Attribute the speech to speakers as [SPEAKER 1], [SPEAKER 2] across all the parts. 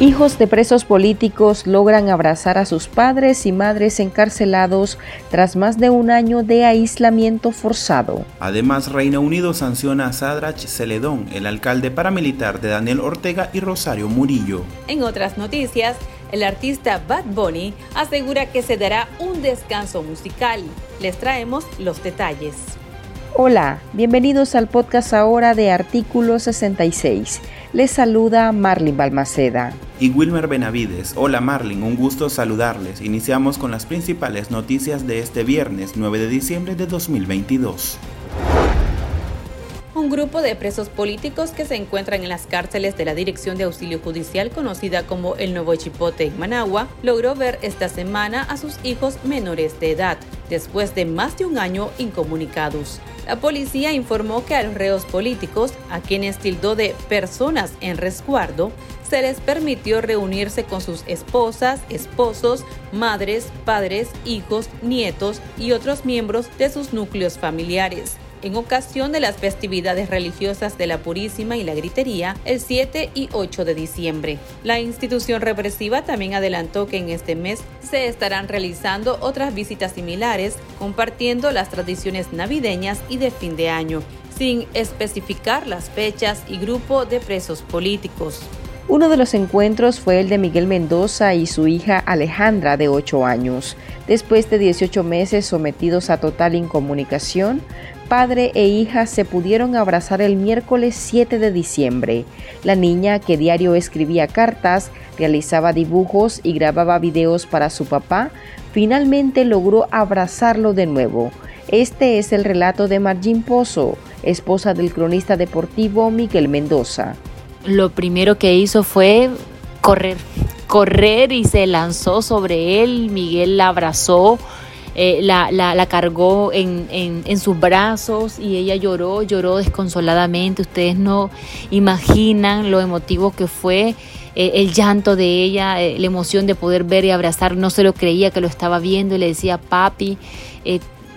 [SPEAKER 1] Hijos de presos políticos logran abrazar a sus padres y madres encarcelados tras más de un año de aislamiento forzado.
[SPEAKER 2] Además, Reino Unido sanciona a Sadrach Celedón, el alcalde paramilitar de Daniel Ortega y Rosario Murillo.
[SPEAKER 3] En otras noticias, el artista Bad Bunny asegura que se dará un descanso musical. Les traemos los detalles.
[SPEAKER 1] Hola, bienvenidos al podcast ahora de Artículo 66. Les saluda Marlin Balmaceda.
[SPEAKER 2] Y Wilmer Benavides. Hola Marlin, un gusto saludarles. Iniciamos con las principales noticias de este viernes 9 de diciembre de 2022
[SPEAKER 3] un grupo de presos políticos que se encuentran en las cárceles de la Dirección de Auxilio Judicial conocida como el Nuevo Chipote en Managua logró ver esta semana a sus hijos menores de edad, después de más de un año incomunicados. La policía informó que a los reos políticos, a quienes tildó de personas en resguardo, se les permitió reunirse con sus esposas, esposos, madres, padres, hijos, nietos y otros miembros de sus núcleos familiares en ocasión de las festividades religiosas de la Purísima y la Gritería el 7 y 8 de diciembre. La institución represiva también adelantó que en este mes se estarán realizando otras visitas similares, compartiendo las tradiciones navideñas y de fin de año, sin especificar las fechas y grupo de presos políticos.
[SPEAKER 1] Uno de los encuentros fue el de Miguel Mendoza y su hija Alejandra, de 8 años. Después de 18 meses sometidos a total incomunicación, padre e hija se pudieron abrazar el miércoles 7 de diciembre. La niña, que diario escribía cartas, realizaba dibujos y grababa videos para su papá, finalmente logró abrazarlo de nuevo. Este es el relato de Margin Pozo, esposa del cronista deportivo Miguel Mendoza.
[SPEAKER 4] Lo primero que hizo fue correr, correr y se lanzó sobre él. Miguel la abrazó, eh, la, la, cargó en, en, sus brazos y ella lloró, lloró desconsoladamente. Ustedes no imaginan lo emotivo que fue. Eh, el llanto de ella, eh, la emoción de poder ver y abrazar, no se lo creía que lo estaba viendo y le decía, papi,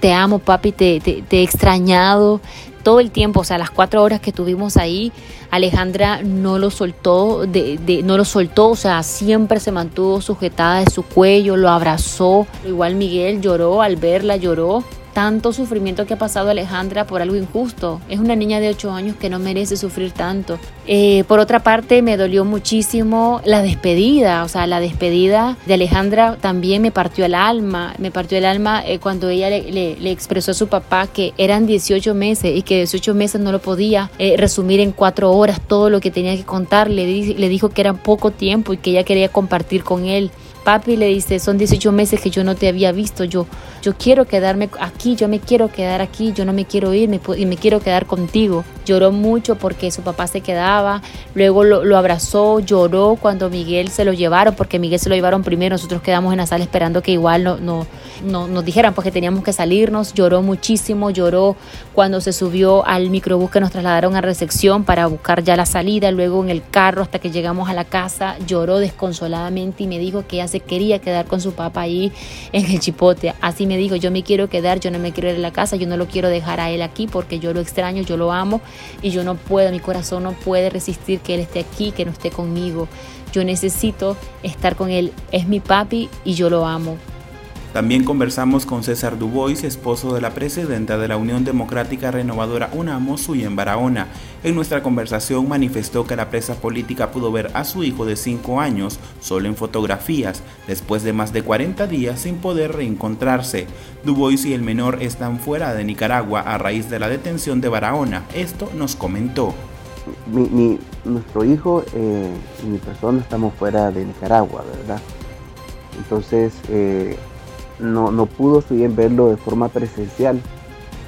[SPEAKER 4] te amo, papi, te, te, te, he extrañado, todo el tiempo, o sea, las cuatro horas que tuvimos ahí, Alejandra no lo soltó, de, no lo soltó, o sea, siempre se mantuvo sujetada de su cuello, lo abrazó. Igual Miguel lloró al verla, lloró tanto sufrimiento que ha pasado Alejandra por algo injusto. Es una niña de 8 años que no merece sufrir tanto. Eh, por otra parte, me dolió muchísimo la despedida, o sea, la despedida de Alejandra también me partió el alma. Me partió el alma eh, cuando ella le, expresó a su papá que eran 18 meses y que 18 meses no lo podía eh, resumir en cuatro horas todo lo que tenía que contar. Le, le dijo que era poco tiempo y que ella quería compartir con él. Papi le dice, son 18 meses que yo no te había visto, yo, yo quiero quedarme aquí, yo me quiero quedar aquí, yo no me quiero ir y me quiero quedar contigo. Lloró mucho porque su papá se quedaba, luego lo, abrazó, lloró cuando Miguel se lo llevaron, porque Miguel se lo llevaron primero, nosotros quedamos en la sala esperando que igual no, no nos dijeran porque teníamos que salirnos, lloró muchísimo, lloró cuando se subió al microbús que nos trasladaron a recepción para buscar ya la salida, luego en el carro hasta que llegamos a la casa, lloró desconsoladamente y me dijo que se quería quedar con su papá ahí en el chipote. Así me dijo, yo me quiero quedar, yo no me quiero ir a la casa, yo no lo quiero dejar a él aquí porque yo lo extraño, yo lo amo y yo no puedo, mi corazón no puede resistir que él esté aquí, que no esté conmigo. Yo necesito estar con él, es mi papi y yo lo amo.
[SPEAKER 2] También conversamos con César Dubois, esposo de la presidenta de la Unión Democrática Renovadora UNAMO, Suyen Barahona. En nuestra conversación manifestó que la presa política pudo ver a su hijo de 5 años solo en fotografías, después de más de 40 días sin poder reencontrarse. Dubois y el menor están fuera de Nicaragua a raíz de la detención de Barahona. Esto nos comentó.
[SPEAKER 5] nuestro hijo eh, y mi persona estamos fuera de Nicaragua, ¿verdad? Entonces, eh, no, no pudo si bien verlo de forma presencial,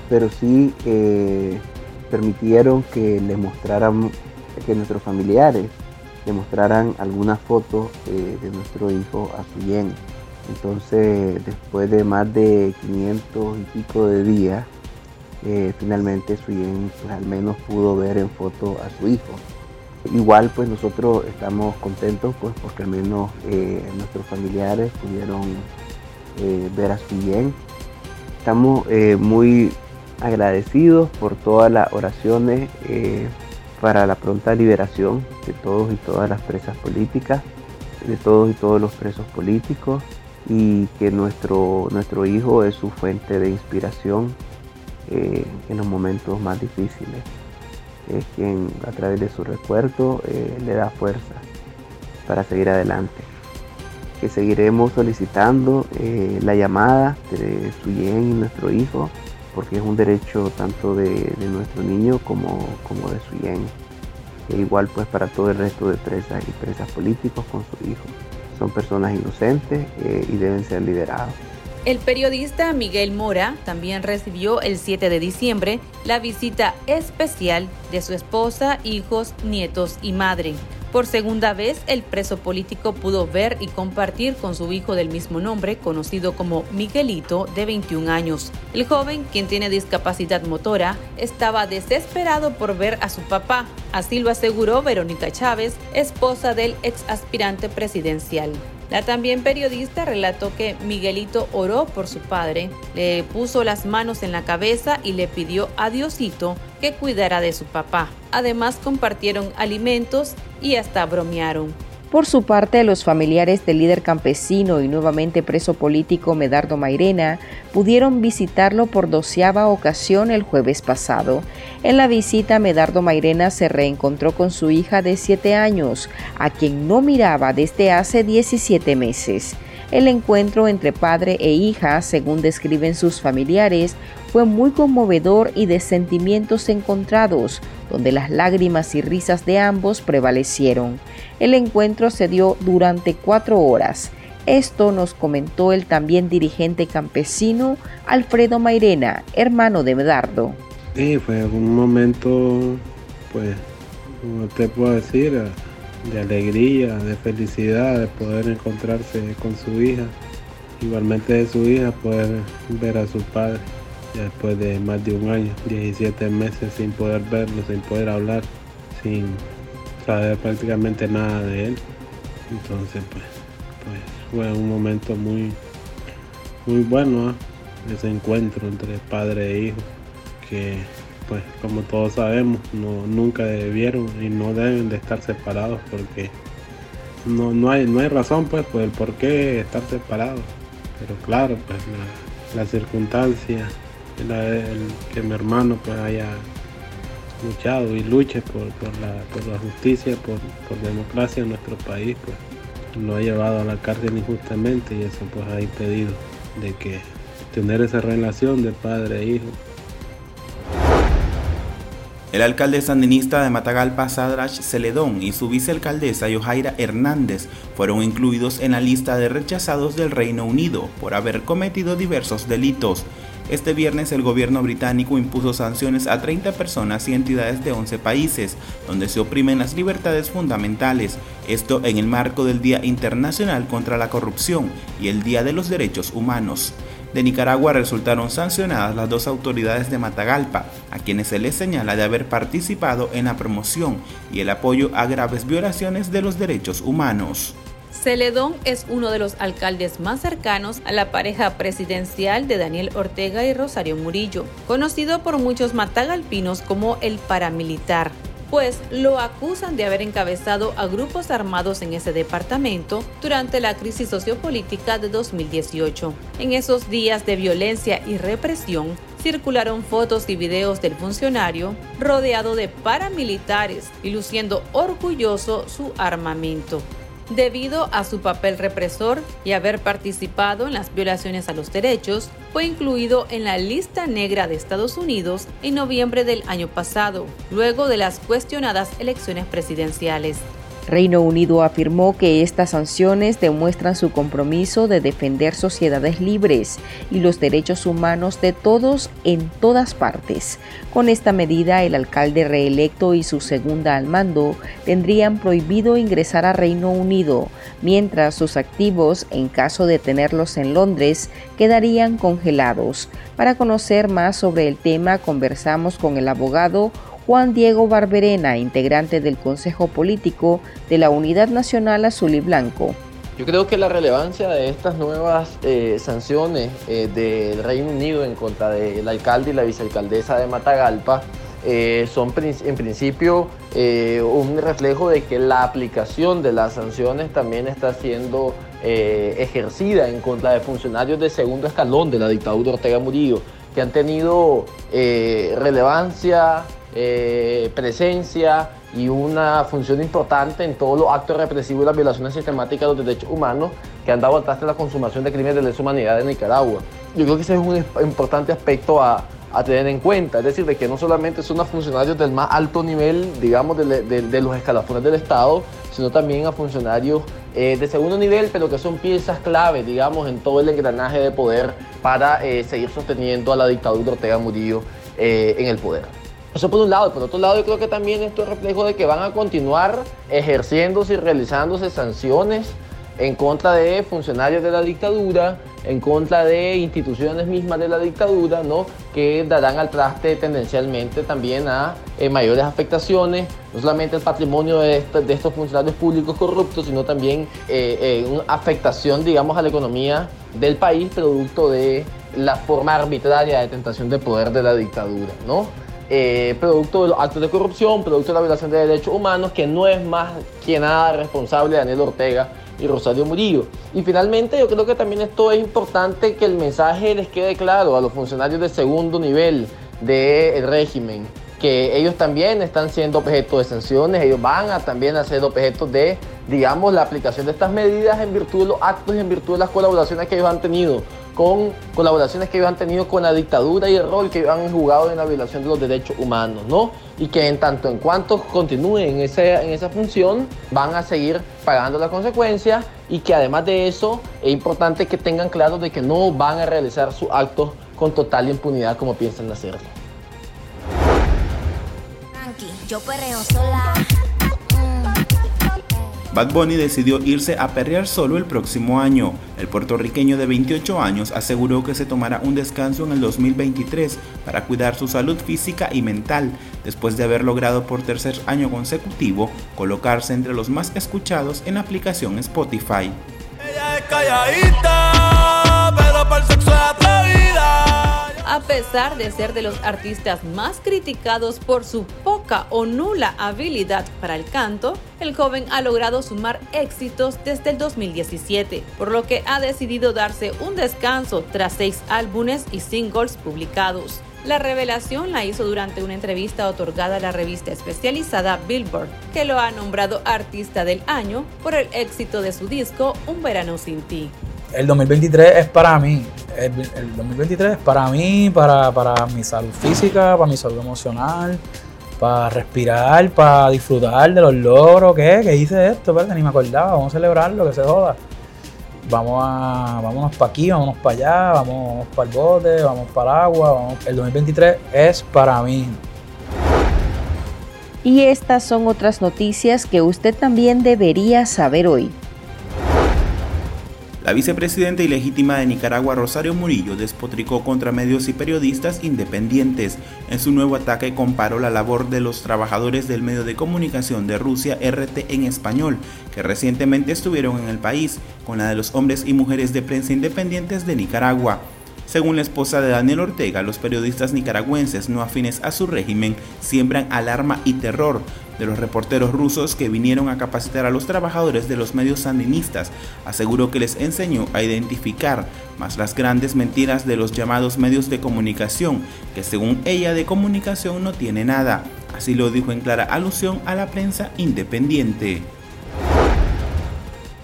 [SPEAKER 5] pero sí eh, permitieron que le mostraran, que nuestros familiares le mostraran algunas fotos eh, de nuestro hijo a su bien. Entonces, después de más de 500 y pico de días, eh, finalmente Suyen pues, al menos pudo ver en foto a su hijo. Igual pues nosotros estamos contentos pues porque al menos nuestros familiares pudieron eh, ver bien. Estamos eh, muy agradecidos por todas las oraciones, eh, para la pronta liberación de todos y todas las presas políticas, de todos y todos los presos políticos y que nuestro, nuestro hijo es su fuente de inspiración eh, en los momentos más difíciles. Es quien a través de su recuerdo le da fuerza para seguir adelante. Que seguiremos solicitando eh, la llamada de Suyen y nuestro hijo, porque es un derecho tanto de, nuestro niño como, como de Suyen. E igual pues para todo el resto de presas y presas políticos con su hijo. Son personas inocentes eh, y deben ser liberados.
[SPEAKER 3] El periodista Miguel Mora también recibió el 7 de diciembre la visita especial de su esposa, hijos, nietos y madre. Por segunda vez, el preso político pudo ver y compartir con su hijo del mismo nombre, conocido como Miguelito, de 21 años. El joven, quien tiene discapacidad motora, estaba desesperado por ver a su papá. Así lo aseguró Verónica Chávez, esposa del ex aspirante presidencial. La también periodista relató que Miguelito oró por su padre, le puso las manos en la cabeza y le pidió a que cuidara de su papá. Además compartieron alimentos y hasta bromearon.
[SPEAKER 1] Por su parte, los familiares del líder campesino y nuevamente preso político Medardo Mairena pudieron visitarlo por doceava ocasión el jueves pasado. En la visita, Medardo Mairena se reencontró con su hija de 7 años, a quien no miraba desde hace 17 meses. El encuentro entre padre e hija, según describen sus familiares, fue muy conmovedor y de sentimientos encontrados, donde las lágrimas y risas de ambos prevalecieron. El encuentro se dio durante cuatro horas. Esto nos comentó el también dirigente campesino Alfredo Mairena, hermano de Medardo.
[SPEAKER 6] Sí, fue un momento, pues, como te puedo decir, de alegría, de felicidad, de poder encontrarse con su hija. Igualmente de su hija, poder ver a su padre después de más de un año, 17 meses sin poder verlo, sin poder hablar, sin saber prácticamente nada de él. Entonces, pues, pues fue un momento muy, muy bueno ¿ah? ese encuentro entre padre e hijo, que pues como todos sabemos, no, nunca debieron y no deben de estar separados porque no, no, hay, no hay razón pues por el por qué estar separados. Pero claro, pues la, circunstancia, que mi hermano pues haya luchado y luche por, la, justicia, por, democracia en nuestro país, pues lo ha llevado a la cárcel injustamente y eso pues ha impedido de que tener esa relación de padre e hijo.
[SPEAKER 2] El alcalde sandinista de Matagalpa, Sadrach Celedón, y su vicealcaldesa, Yohaira Hernández, fueron incluidos en la lista de rechazados del Reino Unido por haber cometido diversos delitos. Este viernes el gobierno británico impuso sanciones a 30 personas y entidades de 11 países, donde se oprimen las libertades fundamentales, esto en el marco del Día Internacional contra la Corrupción y el Día de los Derechos Humanos. De Nicaragua resultaron sancionadas las dos autoridades de Matagalpa, a quienes se les señala de haber participado en la promoción y el apoyo a graves violaciones de los derechos humanos.
[SPEAKER 3] Celedón es uno de los alcaldes más cercanos a la pareja presidencial de Daniel Ortega y Rosario Murillo, conocido por muchos matagalpinos como el paramilitar pues lo acusan de haber encabezado a grupos armados en ese departamento durante la crisis sociopolítica de 2018. En esos días de violencia y represión, circularon fotos y videos del funcionario rodeado de paramilitares y luciendo orgulloso su armamento debido a su papel represor y haber participado en las violaciones a los derechos, fue incluido en la lista negra de Estados Unidos en noviembre del año pasado, luego de las cuestionadas elecciones presidenciales.
[SPEAKER 1] Reino Unido afirmó que estas sanciones demuestran su compromiso de defender sociedades libres y los derechos humanos de todos en todas partes. Con esta medida, el alcalde reelecto y su segunda al mando tendrían prohibido ingresar a Reino Unido, mientras sus activos, en caso de tenerlos en Londres, quedarían congelados. Para conocer más sobre el tema, conversamos con el abogado Juan Diego Barberena, integrante del Consejo Político de la Unidad Nacional Azul y Blanco.
[SPEAKER 7] Yo creo que la relevancia de estas nuevas eh, sanciones eh, del Reino Unido en contra del alcalde y la vicealcaldesa de Matagalpa eh, son en principio un reflejo de que la aplicación de las sanciones también está siendo ejercida en contra de funcionarios de segundo escalón de la dictadura Ortega Murillo, que han tenido relevancia, presencia y una función importante en todos los actos represivos y las violaciones sistemáticas de los derechos humanos que han dado al traste la consumación de crímenes de lesa humanidad en Nicaragua. Yo creo que ese es un importante aspecto a, tener en cuenta, es decir, de que no solamente son a funcionarios del más alto nivel, digamos, de, los escalafones del Estado, sino también a funcionarios eh, de segundo nivel, pero que son piezas clave, digamos, en todo el engranaje de poder para eh, seguir sosteniendo a la dictadura Ortega Murillo eh, en el poder. Eso por un lado, y por otro lado yo creo que también esto es reflejo de que van a continuar ejerciéndose y realizándose sanciones en contra de funcionarios de la dictadura, en contra de instituciones mismas de la dictadura, ¿no? que darán al traste tendencialmente también a eh, mayores afectaciones, no solamente el patrimonio de, estos funcionarios públicos corruptos, sino también eh, eh, una afectación, digamos, a la economía del país, producto de la forma arbitraria de tentación de poder de la dictadura. ¿no? Producto de los actos de corrupción, producto de la violación de derechos humanos, que no es más que nada responsable Daniel Ortega y Rosario Murillo. Y finalmente yo creo que también esto es importante que el mensaje les quede claro a los funcionarios de segundo nivel del régimen, que ellos también están siendo objeto de sanciones, ellos van a también a ser objeto de, digamos, la aplicación de estas medidas en virtud de los actos y en virtud de las colaboraciones que ellos han tenido con colaboraciones que ellos han tenido con la dictadura y el rol que ellos han jugado en la violación de los derechos humanos, ¿no? Y que en tanto en cuanto continúen en, ese, en esa función, van a seguir pagando las consecuencias y que además de eso es importante que tengan claro de que no van a realizar sus actos con total impunidad como piensan hacerlo. Yo sola.
[SPEAKER 2] Bad Bunny decidió irse a perrear solo el próximo año. El puertorriqueño de 28 años aseguró que se tomará un descanso en el 2023 para cuidar su salud física y mental, después de haber logrado por tercer año consecutivo colocarse entre los más escuchados en la aplicación Spotify.
[SPEAKER 3] A pesar de ser de los artistas más criticados por su poca o nula habilidad para el canto, el joven ha logrado sumar éxitos desde el 2017, por lo que ha decidido darse un descanso tras seis álbumes y singles publicados. La revelación la hizo durante una entrevista otorgada a la revista especializada Billboard, que lo ha nombrado artista del año por el éxito de su disco Un verano sin ti
[SPEAKER 8] el 2023 es para mí. El, 2023 es para mí, para, mi salud física, para mi salud emocional, para respirar, para disfrutar de los logros. ¿Qué? ¿Qué hice esto? ¿verdad? Ni me acordaba. Vamos a celebrarlo, que se joda. Vamos a, vámonos para aquí, vámonos para allá, vamos para el bote, vamos para el agua. El 2023 es para mí.
[SPEAKER 1] Y estas son otras noticias que usted también debería saber hoy.
[SPEAKER 2] La vicepresidenta ilegítima de Nicaragua, Rosario Murillo, despotricó contra medios y periodistas independientes. En su nuevo ataque comparó la labor de los trabajadores del medio de comunicación de Rusia RT en español, que recientemente estuvieron en el país, con la de los hombres y mujeres de prensa independientes de Nicaragua. Según la esposa de Daniel Ortega, los periodistas nicaragüenses no afines a su régimen siembran alarma y terror, de los reporteros rusos que vinieron a capacitar a los trabajadores de los medios sandinistas, aseguró que les enseñó a identificar más las grandes mentiras de los llamados medios de comunicación, que según ella de comunicación no tiene nada. Así lo dijo en clara alusión a la prensa independiente.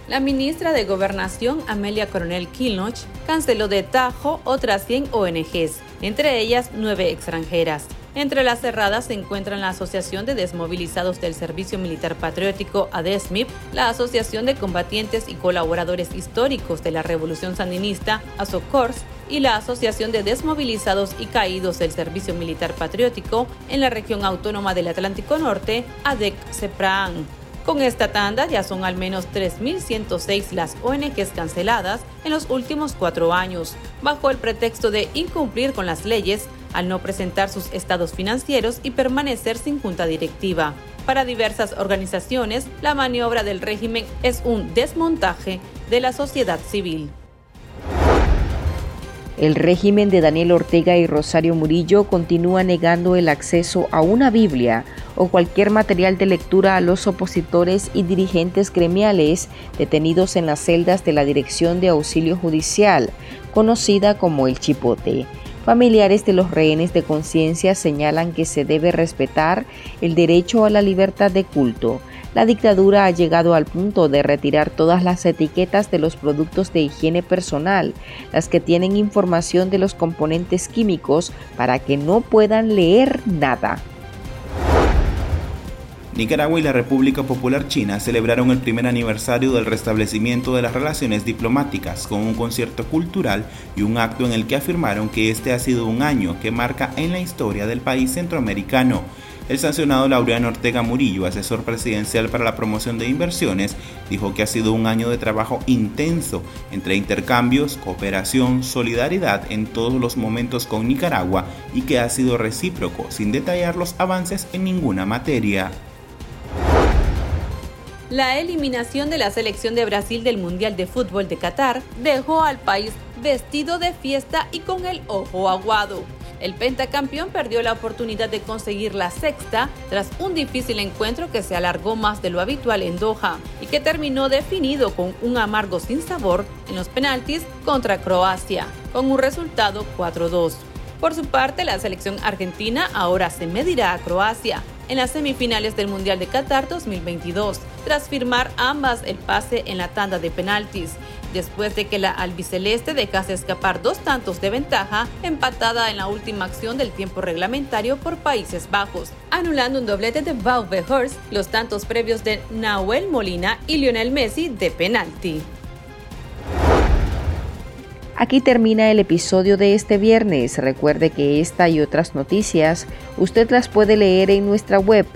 [SPEAKER 3] La ministra de Gobernación, Amelia Coronel Kilnoch, canceló de tajo otras 100 ONGs, entre ellas nueve extranjeras. Entre las cerradas se encuentran la Asociación de Desmovilizados del Servicio Militar Patriótico, ADESMIP, la Asociación de Combatientes y Colaboradores Históricos de la Revolución Sandinista, ASOCORS, y la Asociación de Desmovilizados y Caídos del Servicio Militar Patriótico en la región autónoma del Atlántico Norte, ADEC-CEPRAN. Con esta tanda ya son al menos 3.106 las ONGs canceladas en los últimos cuatro años, bajo el pretexto de incumplir con las leyes al no presentar sus estados financieros y permanecer sin junta directiva. Para diversas organizaciones, la maniobra del régimen es un desmontaje de la sociedad civil.
[SPEAKER 1] El régimen de Daniel Ortega y Rosario Murillo continúa negando el acceso a una Biblia o cualquier material de lectura a los opositores y dirigentes gremiales detenidos en las celdas de la Dirección de Auxilio Judicial, conocida como el Chipote. Familiares de los rehenes de conciencia señalan que se debe respetar el derecho a la libertad de culto. La dictadura ha llegado al punto de retirar todas las etiquetas de los productos de higiene personal, las que tienen información de los componentes químicos para que no puedan leer nada.
[SPEAKER 2] Nicaragua y la República Popular China celebraron el primer aniversario del restablecimiento de las relaciones diplomáticas con un concierto cultural y un acto en el que afirmaron que este ha sido un año que marca en la historia del país centroamericano. El sancionado Laureano Ortega Murillo, asesor presidencial para la promoción de inversiones, dijo que ha sido un año de trabajo intenso entre intercambios, cooperación, solidaridad en todos los momentos con Nicaragua y que ha sido recíproco, sin detallar los avances en ninguna materia.
[SPEAKER 3] La eliminación de la selección de Brasil del Mundial de Fútbol de Qatar dejó al país vestido de fiesta y con el ojo aguado. El pentacampeón perdió la oportunidad de conseguir la sexta tras un difícil encuentro que se alargó más de lo habitual en Doha y que terminó definido con un amargo sin sabor en los penaltis contra Croacia, con un resultado 4-2. Por su parte, la selección argentina ahora se medirá a Croacia en las semifinales del Mundial de Qatar 2022, tras firmar ambas el pase en la tanda de penaltis, después de que la albiceleste dejase escapar dos tantos de ventaja, empatada en la última acción del tiempo reglamentario por Países Bajos, anulando un doblete de Bauve Hurst, los tantos previos de Nahuel Molina y Lionel Messi de penalti.
[SPEAKER 1] Aquí termina el episodio de este viernes. Recuerde que esta y otras noticias usted las puede leer en nuestra web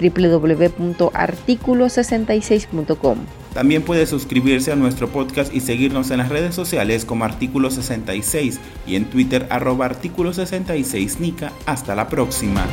[SPEAKER 1] www.articulo66.com.
[SPEAKER 2] También puede suscribirse a nuestro podcast y seguirnos en las redes sociales como Artículo 66 y en Twitter arroba Artículo 66 Nica. Hasta la próxima.